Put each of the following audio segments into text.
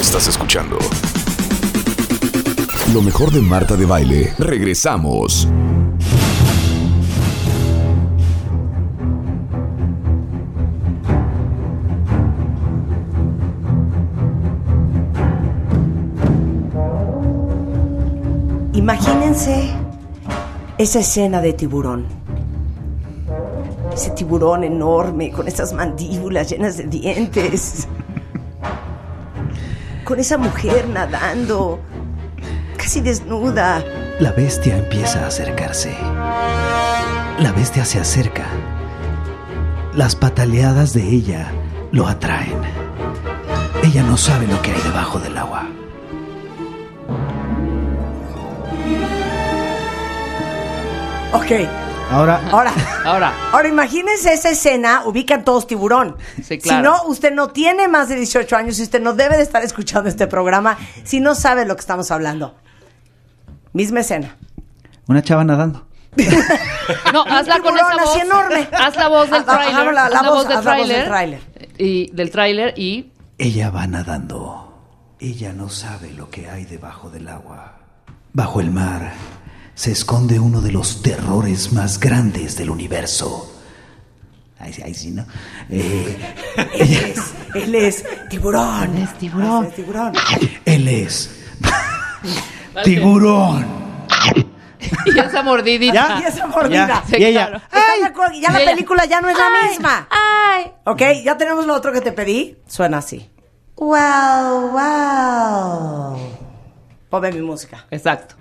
Estás escuchando lo mejor de Marta de Baile. Regresamos. Imagínense esa escena de tiburón. Ese tiburón enorme con esas mandíbulas llenas de dientes. Con esa mujer nadando, casi desnuda. La bestia empieza a acercarse. La bestia se acerca. Las pataleadas de ella lo atraen. Ella no sabe lo que hay debajo del agua. Ok, Ahora, ahora. Ahora, Ahora imagínense esa escena, ubican todos tiburón. Sí, claro. Si no, usted no tiene más de 18 años y usted no debe de estar escuchando este programa si no sabe lo que estamos hablando. Misma escena. una chava nadando. no, hazla con esa voz. así enorme. Haz la voz del Ah, ah, tráiler. la- la haz la voz- voz del haz la voz del tráiler. tráiler. Y del tráiler y Ella va nadando. Ella no sabe lo que hay debajo del agua. Bajo el mar se esconde uno de los terrores más grandes del universo. Ahí, sí- ahí sí, ¿no? Eh, Él es, él es tiburón. Él es tiburón. Él es tiburón. él es tiburón. y esa mordidita. Y esa mordida. Sí, y ella, claro. ¿Están de acuerdo? Ya Y la ella- película ya no es la Ay, misma. Ay. Ok, ya tenemos lo otro que te pedí. Suena así. Wow, wow. Ponme mi música. Exacto.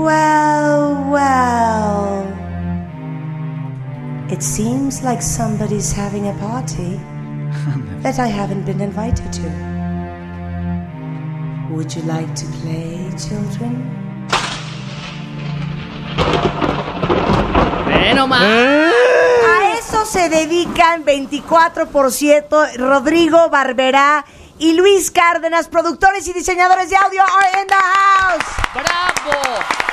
Well, well. It seems like somebody's having a party that I haven't been invited to. Would you like to play, children? Nomás. A eso se dedican 24% Rodrigo Barberá y Luis Cárdenas, productores y diseñadores de audio, are in the house. ¡Bravo!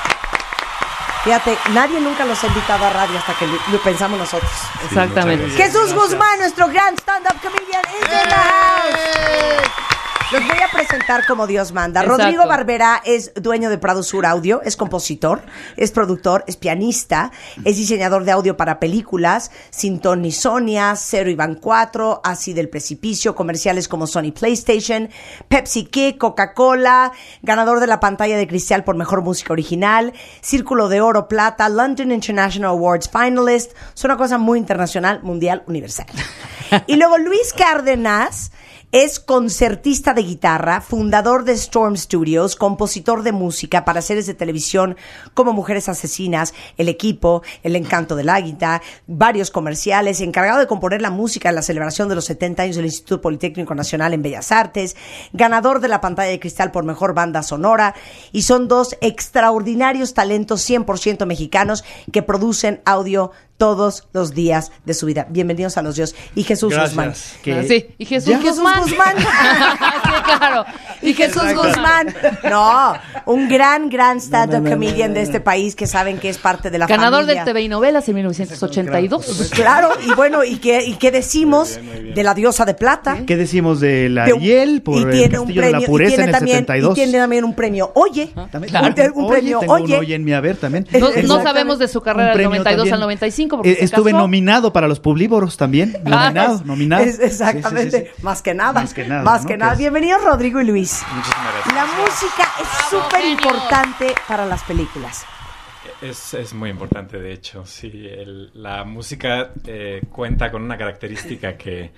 Fíjate, nadie nunca los ha invitado a radio hasta que lo, lo pensamos nosotros. Exactamente. Jesús Guzmán, nuestro gran stand-up comedian, is in the house. Los voy a presentar como Dios manda. Exacto. Rodrigo Barbera es dueño de Prado Sur Audio, es compositor, es productor, es pianista, es diseñador de audio para películas, Sin Ton ni Sonia, Cero Iván 4, Así del Precipicio, comerciales como Sony PlayStation, Pepsi Kick, Coca-Cola, ganador de la pantalla de cristal por mejor música original, Círculo de Oro Plata, London International Awards Finalist, es una cosa muy internacional, mundial, universal. Y luego Luis Cárdenas es concertista de guitarra, fundador de Storm Studios, compositor de música para series de televisión como Mujeres Asesinas, El Equipo, El Encanto del Águila, varios comerciales, encargado de componer la música en la celebración de los 70 años del Instituto Politécnico Nacional en Bellas Artes, ganador de la pantalla de cristal por mejor banda sonora, y son dos extraordinarios talentos 100% mexicanos que producen audio todos los días de su vida. Bienvenidos a los Dios y Jesús Guzmán. Que- Sí, y Jesús ¿Ya? Jesús Guzmán. Guzmán. sí, claro. Y Jesús Guzmán. No, un gran, gran stand-up comedian de este país que saben que es parte de la Ganador familia. del TV y novelas en 1982. Pues claro, y bueno, ¿y qué, y qué decimos de la diosa de plata? ¿Qué decimos de la De un- Ariel por y el tiene un Castillo de premio, la y Pureza tiene en el también, 72? Y tiene también un premio Oye. También- Claro. Un, un premio tengo Oye. un Oye en mi haber también. No, no sabemos de su carrera del premio 92 también. al 95 porque Eh, se Estuve casó. nominado para los Publívoros también. Nominado, Ah, es- nominado. es- exactamente, Sí, sí, sí, sí. más que nada. Más que nada, Más ¿no? que nada. es- Bienvenidos Rodrigo y Luis. Muchísimas gracias. La música es súper importante para las películas. Es, es muy importante, de hecho. Sí, el- la música eh, cuenta con una característica que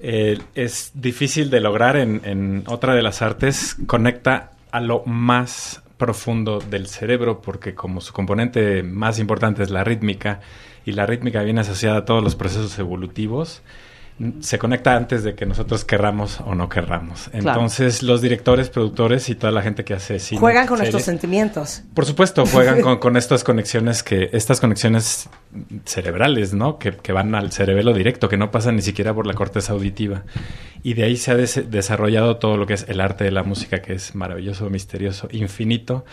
eh, es difícil de lograr en, en otra de las artes. Conecta a lo más profundo del cerebro porque como su componente más importante es la rítmica y la rítmica viene asociada a todos los procesos evolutivos, se conecta antes de que nosotros querramos o no querramos. Claro. Entonces los directores, productores y toda la gente que hace cine... Juegan con series, nuestros sentimientos. por supuesto, juegan con, con estas conexiones que, estas conexiones cerebrales, ¿no? Que, que van al cerebelo directo, que no pasan ni siquiera por la corteza auditiva. Y de ahí se ha des- desarrollado todo lo que es el arte de la música, que es maravilloso, misterioso, infinito.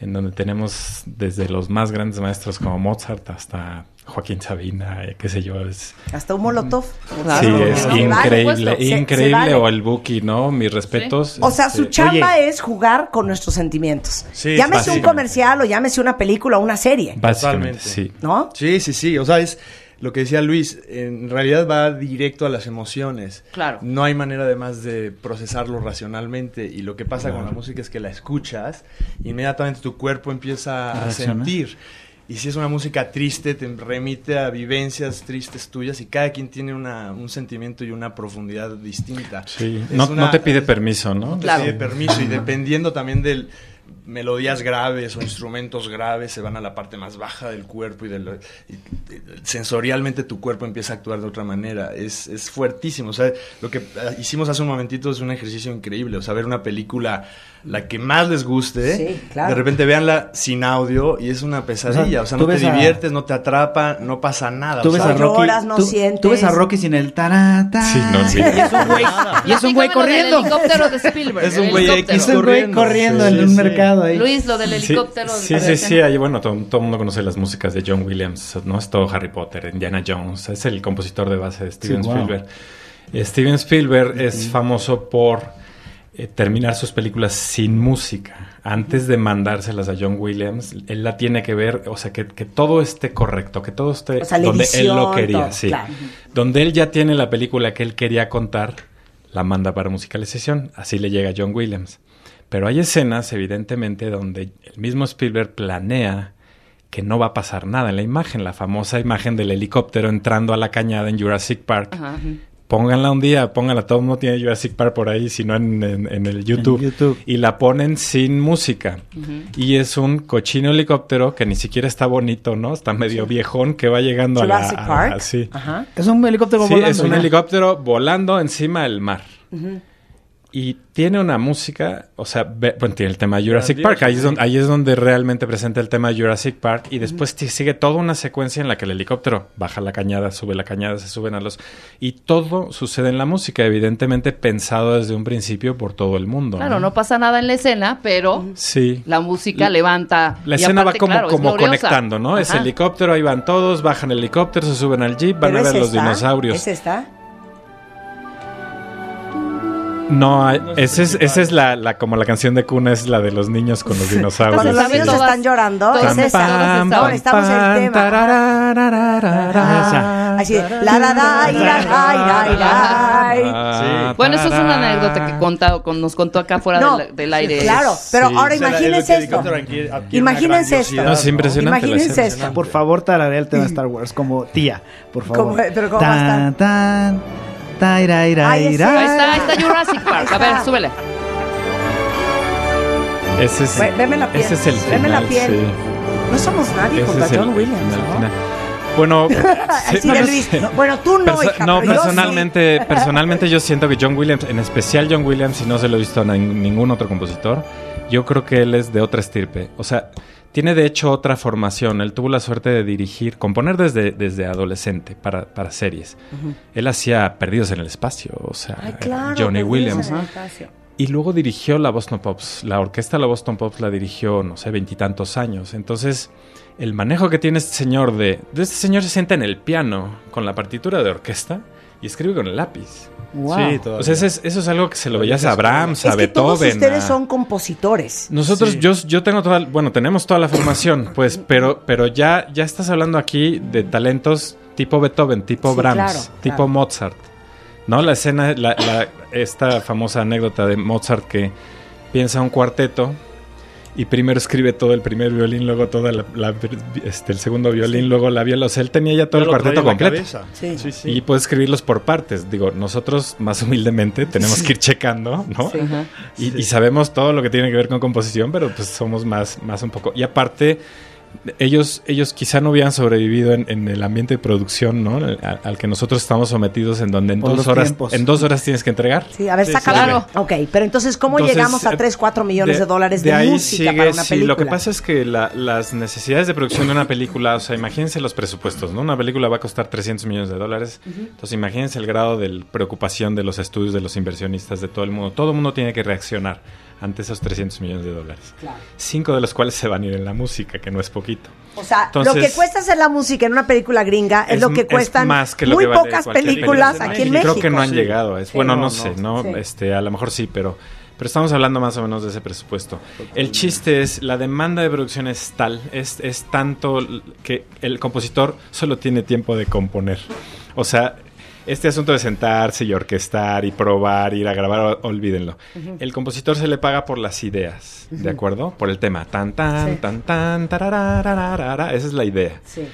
En donde tenemos desde los más grandes maestros como Mozart hasta Joaquín Sabina, eh, qué sé yo, es, Hasta un molotov. Claro. sí, es no, increíble. Se- se increíble, vale. o el Buki, ¿no? Mis respetos. O sea, su Este, chamba es jugar con nuestros sentimientos. Sí, llámese un comercial o llámese una película o una serie, Básicamente, Totalmente. sí. ¿no? Sí, sí, sí. O sea, es lo que decía Luis. En realidad va directo a las emociones. Claro. No hay manera además de procesarlo racionalmente. Y lo que pasa con la música es que la escuchas, inmediatamente tu cuerpo empieza a Reacciona. sentir. Y si es una música triste, te remite a vivencias tristes tuyas y cada quien tiene una, un sentimiento y una profundidad distinta. Sí, no, una- no te pide permiso, ¿no? te Claro. pide permiso y dependiendo también del melodías graves o instrumentos graves se van a la parte más baja del cuerpo y, de lo- y- y sensorialmente tu cuerpo empieza a actuar de otra manera es, es fuertísimo o sea lo que ah, hicimos hace un momentito es un ejercicio increíble o sea ver una película la que más les guste Sí, claro. de repente véanla sin audio y es una pesadilla o sea, no te a- diviertes no te atrapa no pasa nada Tú o ves sea, a Rocky. lloras, no tú, sientes. tú ves a Rocky sin el tarata. Sí, no, sí. Y es un güey, y es un güey corriendo. helicóptero de Spielberg. Es un güey helicóptero. X Es un güey corriendo. en un sí. Ahí. Luis, lo del helicóptero. Sí, de sí, la sí, ahí, bueno, todo, todo el mundo conoce las músicas de John Williams, ¿no? Es todo Harry Potter, Indiana Jones, es el compositor de base de Steven Sí, wow. Spielberg. Eh, Steven Spielberg es famoso por eh, terminar sus películas sin música. Antes de mandárselas a John Williams, él la tiene que ver, o sea, que, que todo esté correcto, que todo esté O sea, la donde él lo quería, todo, sí. claro. Donde él ya tiene la película que él quería contar, la manda para musicalización. Así le llega a John Williams. Pero hay escenas, evidentemente, donde el mismo Spielberg planea que no va a pasar nada en la imagen, la famosa imagen del helicóptero entrando a la cañada en Jurassic Park. Ajá. Pónganla un día, pónganla, todo el mundo tiene Jurassic Park por ahí, si no en, en- en el YouTube. YouTube. Y la ponen sin música. Y es un cochino helicóptero que ni siquiera está bonito, ¿no? Está medio viejón que va llegando Jurassic a la... Park. a- sí. Ajá. Es un helicóptero Sí, volando. es un helicóptero volando encima del mar. Y tiene una música, o sea, ve- bueno, tiene el tema de Jurassic Park, ahí es, donde, ahí es donde realmente presenta el tema de Jurassic Park y después te sigue toda una secuencia en la que el helicóptero baja la cañada, sube la cañada, se suben a los... Y todo sucede en la música, evidentemente pensado desde un principio por todo el mundo. Claro, no pasa nada en la escena, pero Sí. la música levanta. La y escena aparte, va como, claro, como conectando, ¿no? Es helicóptero, ahí van todos, bajan el helicóptero, se suben al jeep, van Pero a es ver los esta, dinosaurios. ¿Es esta? No, esa es, esa es la, la- como la canción de cuna, es la de los niños con los dinosaurios. Cuando los niños están llorando, es esa. estamos en el tema. Así, la la ira, ira. Ah, Bueno, eso es una anécdota que contado, con, nos contó acá fuera No, del, del aire. Claro, pero Sí. ahora imagínense esto. Imagínense esto. No, es impresionante la Imagínense esto. Por favor, tararé el tema de Star Wars como tía, por favor. ¿Cómo- pero cómo va a estar? Tan, tan, taira, ira, Ahí ira. Está, ahí está Jurassic Park. A ver, súbele. Ese es, Ve- veme la piel, ese es el veme la final, piel. sí. No somos nadie Ese junto a es el John Williams, final, ¿no? final. Bueno, Así sí, de no Luis. sé. no, Bueno, tú no, Perso- hija, no, pero yo sí. personalmente, personalmente yo siento que John Williams, en especial John Williams, y no se lo he visto a nin- ningún otro compositor, yo creo que él es de otra estirpe. O sea, tiene de hecho otra formación. Él tuvo la suerte de dirigir, componer desde, desde adolescente para, para series. Él hacía Perdidos en el Espacio, o sea, Ay, claro. Johnny Williams. Y luego dirigió la Boston Pops. La orquesta de la Boston Pops la dirigió, no sé, veintitantos años. Entonces, el manejo que tiene este señor de, de... Este señor se sienta en el piano con la partitura de orquesta y escribe con el lápiz. Wow. Sí. O sea, eso es, eso es algo que se lo veías a Brahms, a Es que todos Beethoven. ustedes a- son compositores. Nosotros, Sí. yo, yo tengo toda, bueno, tenemos toda la formación, pues, pero, pero ya, ya estás hablando aquí de talentos tipo Beethoven, tipo Sí, Brahms, claro, tipo claro. Mozart. ¿No? La escena, la, la- esta famosa anécdota de Mozart que piensa un cuarteto y primero escribe todo el primer violín, luego toda la, la- este, el segundo violín, luego la viola. O sea, él tenía ya todo el Ya cuarteto completo. Sí. Sí, sí. Y puede escribirlos por partes. Digo, nosotros más humildemente tenemos que ir checando, ¿no? Y, Sí. y sabemos todo lo que tiene que ver con composición, pero pues somos más, más un poco. Y aparte, ellos, ellos quizá no hubieran sobrevivido en, en el ambiente de producción, ¿no? Al, al que nosotros estamos sometidos, en donde en Por dos horas, tiempos. en dos horas tienes que entregar. Sí, a ver, Sí, sí. Claro. Ok, pero entonces, ¿cómo Entonces, llegamos a eh, 3, 4 millones de, dólares de, ahí música sigue, para una sí, película? lo que pasa es que la- las necesidades de producción de una película, o sea, imagínense los presupuestos, ¿no? Una película va a costar 300 millones de dólares. Entonces, imagínense el grado de preocupación de los estudios, de los inversionistas, de todo el mundo. Todo el mundo tiene que reaccionar ante esos 300 millones de dólares. Cinco de los cuales se van a ir en la música, que no es poquito. O sea, Entonces- lo que cuesta hacer la música en una película gringa es, Es- lo que es cuestan más que lo muy que vale pocas cualquier películas película aquí en México. Creo que no han sí. llegado. Es, Sí. bueno, no, No, sé, no. Este, a lo mejor sí, pero, pero estamos hablando más o menos de ese presupuesto. El chiste es, la demanda de producción es tal, es, es tanto que el compositor solo tiene tiempo de componer. O sea, este asunto de sentarse y orquestar y probar, ir a grabar, olvídenlo. El compositor se le paga por las ideas, ¿de acuerdo? Por el tema. Tan, tan, Sí. tan, tan, tararararara. Esa es la idea. Sí.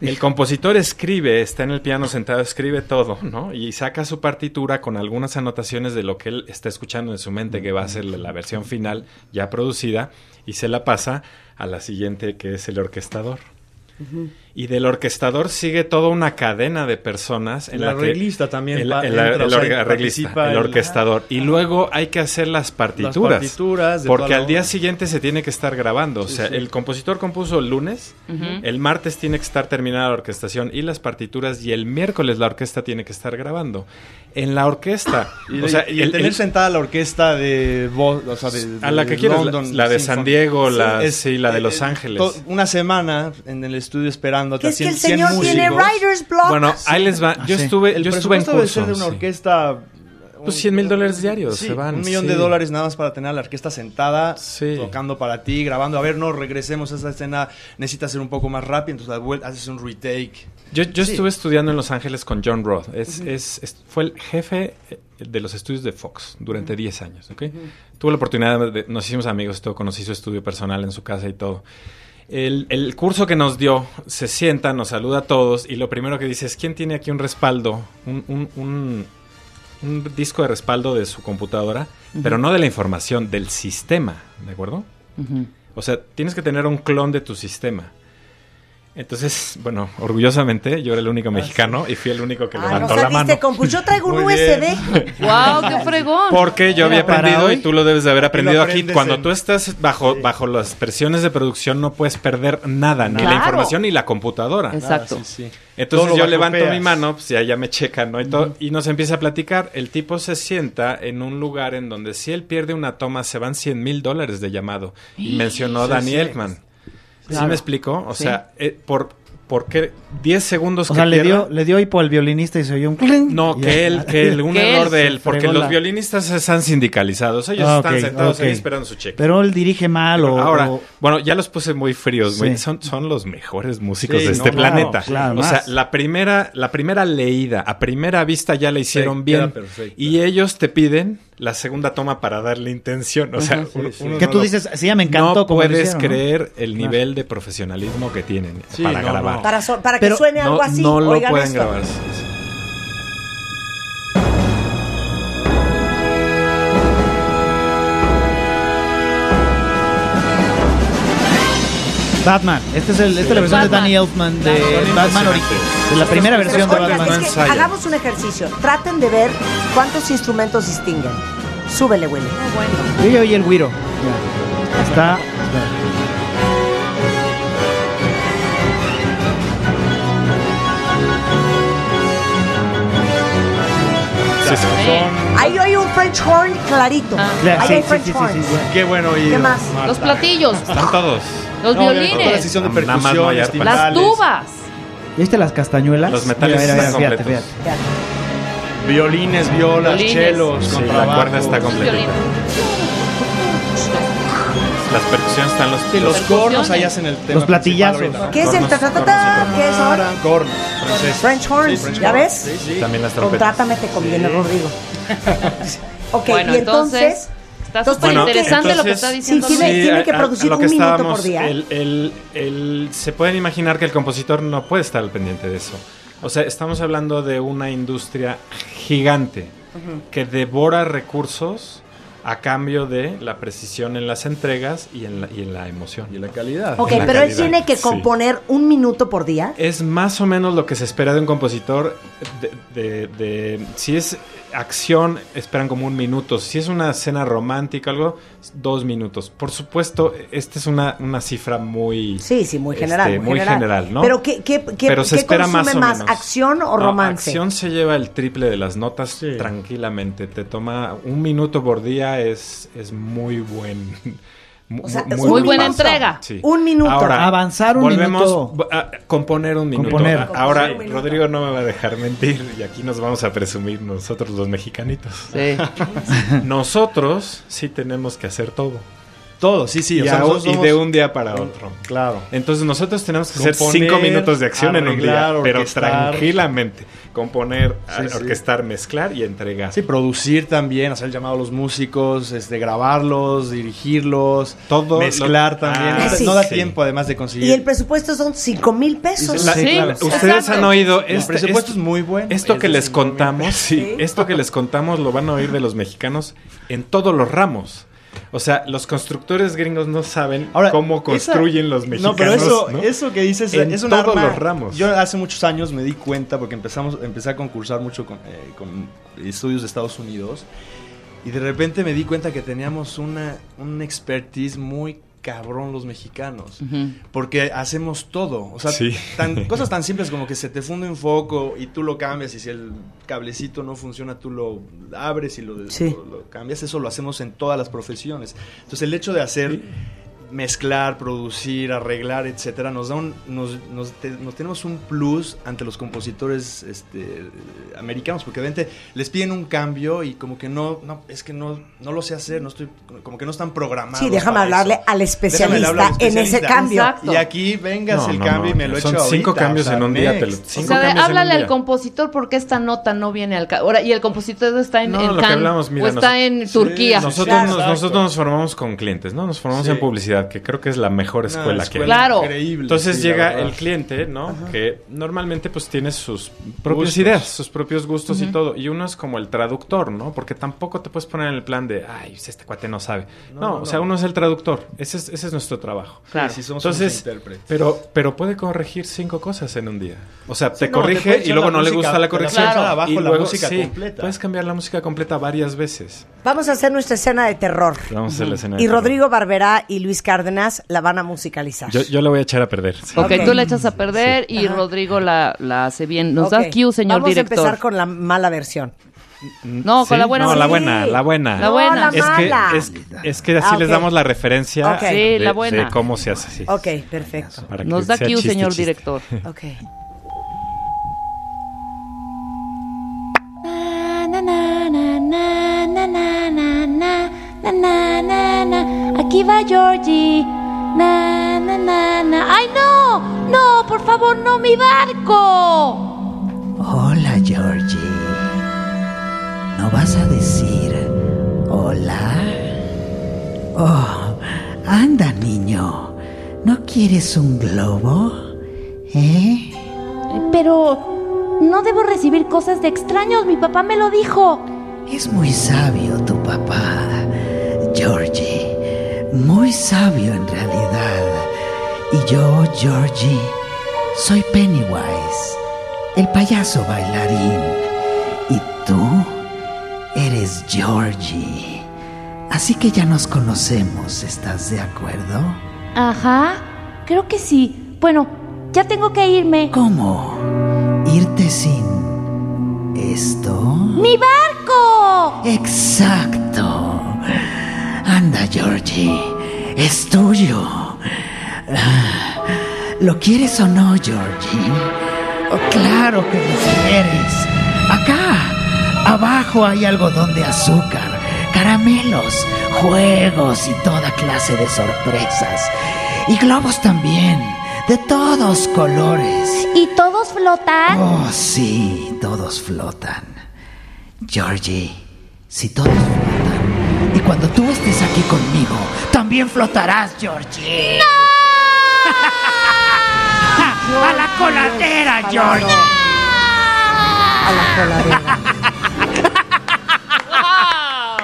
El compositor escribe, está en el piano sentado, escribe todo, ¿no? Y saca su partitura con algunas anotaciones de lo que él está escuchando en su mente, que va a ser la la versión final ya producida, y se la pasa a la siguiente, que es el orquestador. Y del orquestador sigue toda una cadena de personas en El la que arreglista también el, el- entra, el o orga- arreglista, el el- orquestador y luego hay que hacer las partituras, partituras de porque al día siguiente se tiene que estar grabando o Sí, sea sí. el compositor compuso el lunes el martes tiene que estar terminada la orquestación y las partituras y el miércoles la orquesta tiene que estar grabando en la orquesta Y, o sea y el- tener el- sentada la orquesta de, o sea, de- A la de que quieras, la- la de. San Diego, la- es- sí, la de eh, Los eh, Ángeles. to- Una semana en el estudio esperando Que a es que el 100 señor tiene writer's block. bueno ahí les va yo sí. estuve El yo estuve en curso ser de una sí. orquesta... Pues 100 mil dólares diarios Sí, se van, Un millón sí. de dólares nada más para tener a la orquesta sentada, Sí. tocando para ti, grabando. A ver, no, regresemos a esa escena. Necesita ser un poco más rápido, entonces la haces un retake. Yo, yo Sí. estuve estudiando en Los Ángeles con John Roth. Es, es- es- fue el jefe eh, de los estudios de Fox durante 10 años. ¿ok? Tuve la oportunidad, de, nos hicimos amigos, y todo, conocí su estudio personal en su casa y todo. El, el curso que nos dio, se sienta, nos saluda a todos y lo primero que dice es, ¿quién tiene aquí un respaldo? Un, un- un- un disco de respaldo de su computadora, pero no de la información, del sistema, ¿de acuerdo? O sea, tienes que tener un clon de tu sistema. Entonces, bueno, orgullosamente yo era el único mexicano y fui el único que Ah, no levantó la mano. con, pues yo traigo un Muy. USB. ¡Wow! ¡Qué fregón! Porque yo había aprendido y tú lo debes de haber aprendido aquí. Cuando en- tú estás bajo, bajo las presiones de producción no puedes perder nada, ni la información ni la computadora. Exacto. Ah, sí, sí. Entonces Todo yo levanto mi mano, pues ya, ya me checan, ¿no? Y, todo, y nos empieza a platicar. El tipo se sienta en un lugar en donde si él pierde una toma se van 100 mil dólares de llamado. Y mencionó a Sí, Danny sí. Elfman. ¿Sí Claro. me explico? O Sí. sea, eh, por, ¿por qué 10 segundos O que sea, le dio, le dio hipo al violinista y se oyó un clink. No, que él, que él, un error él de él, porque los la- violinistas están sindicalizados, ellos Ah, están sentados ahí esperando su cheque. Pero él dirige mal o... Ahora, o- bueno, ya los puse muy fríos, muy- Sí. son, son los mejores músicos Sí, de este claro, planeta. claro, o sea, la primera, la primera leída, a primera vista ya la hicieron Sí, bien. Y ellos te piden la segunda toma para darle intención. O sea, sí, que no tú lo- dices, sí, ya me encantó no como puedes hicieron, ¿no? creer el Claro. nivel de profesionalismo que tienen Sí, para no, grabar. no. Para, so- para que Pero suene algo No, así. no lo Oigan pueden esto. grabar. Batman. Este es el, esta es la versión de Batman. Danny Elfman de Batman impresionantes. original. De la primera versión de Batman. es que hagamos un ejercicio. Traten de ver cuántos instrumentos distinguen. Súbele, Willy. Yo ya oí el güiro. Ya. Está. Sí. Ahí hay un French horn clarito. Ah. Ya, Ahí sí, hay sí, French sí, sí, horn. sí, sí. Qué bueno oído. ¿Qué más? Marta. Los platillos, Están todos. Los No, Toda la violines, sesión de Nada más no hay percusiones, arpa. las timbales, tubas. ¿Viste las castañuelas? Los metales Mira, mira, están mira, fíjate, completos. fíjate. Violines, violas, Violines. chelos, Sí, la cuerda está completa. violines. Las percusiones están los, Sí, los cornos ahí hacen el tema. Los platillazos. ¿Qué es el Cornos, ta-ta-ta-ta? ¿Qué es ahora? Corno, francés. French horns, Sí, French ¿ya horn. ves? Sí, sí. También las trompetas. Contrátame, te conviene, Rodrigo. ok, Bueno, y entonces... Está súper bueno, interesante lo que está diciendo. Sí, tiene- que a- producir a lo un minuto por día. el- el- el- se pueden imaginar que el compositor no puede estar al pendiente de eso. O sea, estamos hablando de una industria gigante que devora recursos a cambio de la precisión en las entregas y en la, y en la emoción. Y la calidad. Ok, la pero él tiene que sí. componer un minuto por día. Es más o menos lo que se espera de un compositor de, de- de- si es acción esperan como un minuto. Si es una escena romántica, algo, dos minutos. Por supuesto, esta es una, una cifra muy... Sí, sí, muy general. este, muy general, ¿no? Pero ¿qué, qué, qué, Pero se qué espera consume más o más, menos. acción o No, romance? acción se lleva el triple de las notas Sí. tranquilamente. Te toma un minuto por día, es, es muy buen. O sea, Muy un buena minuto. entrega. Sí. Un minuto. Avanzar un volvemos minuto. a componer un minuto. Componer. A- Ahora, Componer un minuto. Rodrigo no me va a dejar mentir y aquí nos vamos a presumir nosotros los mexicanitos. Sí. Nosotros sí tenemos que hacer todo. Todo, sí, sí. y, o sea, a- nosotros y somos- de un día para otro. Claro. Entonces nosotros tenemos que hacer Componer, cinco minutos de acción en un día, pero tranquilamente. Componer, Sí, a- sí. orquestar, mezclar y entregar. Sí, producir también, hacer el llamado a los músicos, este, grabarlos, dirigirlos, Todo mezclar lo- también. Ah, no, sí. no da sí. tiempo además de conseguir. Y el presupuesto son 5 mil pesos. La- Sí, claro. Ustedes exacto. han oído el este- presupuesto esto- es muy bueno. Esto Es que les cinco contamos, sí, Sí. esto que les contamos lo van a oír de los mexicanos en todos los ramos. O sea, los constructores gringos no saben Ahora, cómo esa- construyen los mexicanos. No, pero eso, ¿no? eso que dices En es un todos arma. los ramos. Yo hace muchos años me di cuenta porque empezamos, empecé a concursar mucho con, eh, con estudios de Estados Unidos y de repente me di cuenta que teníamos una un expertise muy cabrón los mexicanos porque hacemos todo, o sea, Sí. tan- cosas tan simples como que se te funde un foco y tú lo cambias y si el cablecito no funciona tú lo abres y lo, Sí. lo- lo cambias, eso lo hacemos en todas las profesiones. Entonces el hecho de hacer mezclar, producir, arreglar, etcétera, nos da un, nos, nos te- nos tenemos un plus ante los compositores este, americanos, porque de repente les piden un cambio y como que no, no, es que no, no lo sé hacer, no estoy, como que no están programados. Sí, déjame para hablarle eso. al Déjame especialista al en ese cambio. Exacto. Y aquí vengas No, el no, cambio y no, me lo son echo cinco ahorita, cambios o sea, en un día, te lo- next. O cinco sea, de- cambios en un háblale al compositor porque esta nota no viene al... Ahora, y el compositor está en, No, en lo que Cannes, hablamos, mira, o está nos- en Sí, Turquía. Nosotros, Claro. nos, nosotros nos formamos con clientes, ¿no? Nos formamos Sí. en publicidad, que creo que es la mejor Una escuela que hay. Claro. increíble, Entonces sí, la llega el cliente, ¿no? Que normalmente pues tiene sus propias Gustos. ideas, sus propios gustos y todo. Y uno es como el traductor, ¿no? Porque tampoco te puedes poner en el plan de, ay, pues, este cuate no sabe. No, No, no, o sea, no. uno es el traductor. Ese es, ese es nuestro trabajo. Claro. Sí, sí, somos Entonces, intérpretes. pero, pero puede corregir cinco cosas en un día. O sea, te no, te corrige puede y luego la no le música, gusta te la la corrección. echar abajo y la luego, música sí, completa. Puedes cambiar la música completa varias veces. Vamos a hacer nuestra escena de terror. Vamos a hacer la escena de Y terror. Rodrigo Barberá y Luis Cárdenas la van a musicalizar. Yo, yo le voy a echar a perder. sí. Ok, Ok. tú la echas a perder y Ajá. Rodrigo la, la hace bien. Nos Ok. da cue, señor Vamos director. a empezar con la mala versión. No, con ¿Sí? la buena. No, la Sí. buena, la buena. La buena. No, la Es que, mala. es, es que así Ah, ok. les damos la referencia Ok. Sí, de, la buena. de cómo se hace. sí. Ok, perfecto. Para Nos da cue, señor chiste. director. Ok. Na. Aquí va Georgie. Na, na, na, na. ¡Ay, no! ¡No, por favor, no, mi barco! Hola, Georgie. ¿No vas a decir hola? Oh, anda, niño. ¿No quieres un globo? ¿Eh? Pero no debo recibir cosas de extraños, mi papá me lo dijo. Es muy sabio tu papá, Georgie. Muy sabio en realidad. Y yo, Georgie, soy Pennywise, el payaso bailarín. Y tú eres Georgie. Así que ya nos conocemos, ¿estás de acuerdo? Ajá, creo que sí. Bueno, ya tengo que irme. ¿Cómo? ¿Irte sin esto? ¡Mi barco! Exacto. Anda, Georgie. Es tuyo. Ah, ¿Lo quieres o no, Georgie? Oh, claro que lo quieres. Acá, abajo hay algodón de azúcar, caramelos, juegos y toda clase de sorpresas. Y globos también, de todos colores. ¿Y todos flotan? Oh, sí, todos flotan. Georgie, si todos flotan, y cuando tú estés aquí conmigo, también flotarás, Georgie. ¡A la coladera, Georgie! A la coladera.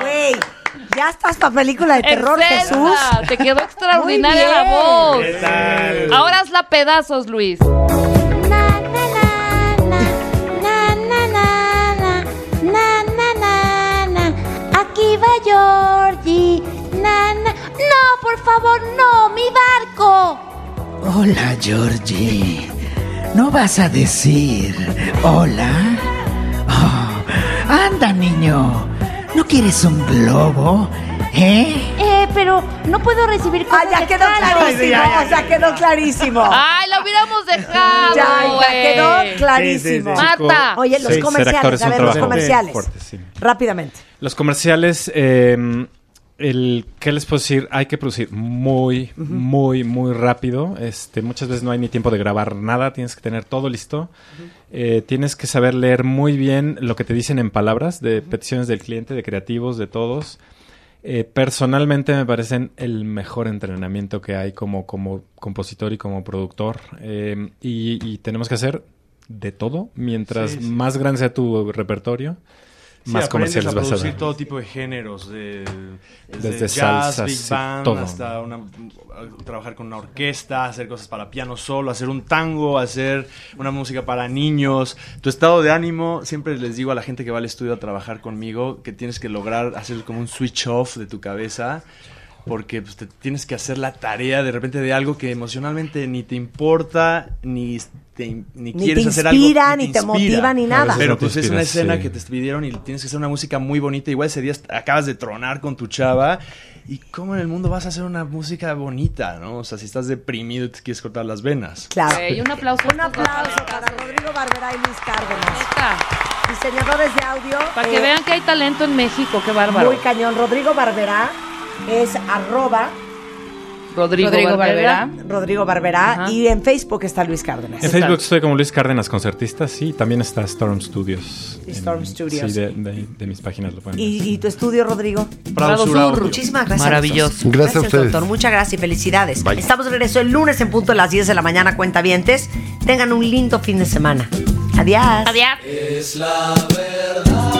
Güey, ya estás para película de terror, Excelsa, Jesús. Te quedó extraordinaria la voz. ¿Qué tal? Ahora hazla pedazos, Luis. Georgie. Na, na. No, por favor, no, mi barco. Hola, Georgie. ¿No vas a decir hola? Oh, anda, niño. ¿No quieres un globo? ¿Eh? Eh, pero no puedo recibir Ah, cosas ya de quedó clarísimo, o sea, quedó clarísimo. Ay, lo hubiéramos dejado. Ya, ya quedó clarísimo. Sí, sí, sí. Marta. Oye, los comerciales, a ver, los comerciales. fuerte, sí. Rápidamente. Los comerciales, eh, el, ¿qué les puedo decir? Hay que producir muy, muy, muy rápido. Este, muchas veces no hay ni tiempo de grabar nada, tienes que tener todo listo. Eh, tienes que saber leer muy bien lo que te dicen en palabras, de peticiones del cliente, de creativos, de todos. Eh, personalmente me parecen el mejor entrenamiento que hay como, como compositor y como productor. Eh, y, y tenemos que hacer de todo. Mientras Sí, sí. más grande sea tu repertorio, más comerciales a vas a producir dar. todo tipo de géneros, de, Desde jazz, salsas, big sí, band, todo. hasta una, trabajar con una orquesta, hacer cosas para piano solo, hacer un tango, hacer una música para niños. Tu estado de ánimo, siempre les digo a la gente que va al estudio a trabajar conmigo que tienes que lograr hacer como un switch off de tu cabeza. Porque pues, te tienes que hacer la tarea de repente de algo que emocionalmente ni te importa, ni, te, ni, Ni quieres te hacer inspira, algo. ni te motiva, ni nada. Pero no pues es una escena sí. que te pidieron y tienes que hacer una música muy bonita. Igual ese día acabas de tronar con tu chava. ¿Y cómo en el mundo vas a hacer una música bonita, no? O sea, si estás deprimido y te quieres cortar las venas. Claro. Güey, un aplauso. Un aplauso para Rodrigo Barberá y Luis Cárdenas. Diseñadores de audio. Para eh, que vean que hay talento en México, qué bárbaro. Muy cañón. Rodrigo Barberá es arroba Rodrigo, Rodrigo Barberá. Barberá. Rodrigo Barberá Ajá. y en Facebook está Luis Cárdenas. En Facebook estoy como Luis Cárdenas, concertista, sí. También está Storm Studios. Y Storm En- Studios. Sí, de, de- de mis páginas lo pueden ver. ¿Y, y tu estudio, Rodrigo? Prado Sur Audio. Muchísimas gracias. Maravilloso. Gracias a ustedes. doctor. Muchas gracias y felicidades. Bye. Estamos de regreso el lunes en punto a las 10 de la mañana, cuentavientes. Tengan un lindo fin de semana. Adiós. Adiós. Es la verdad.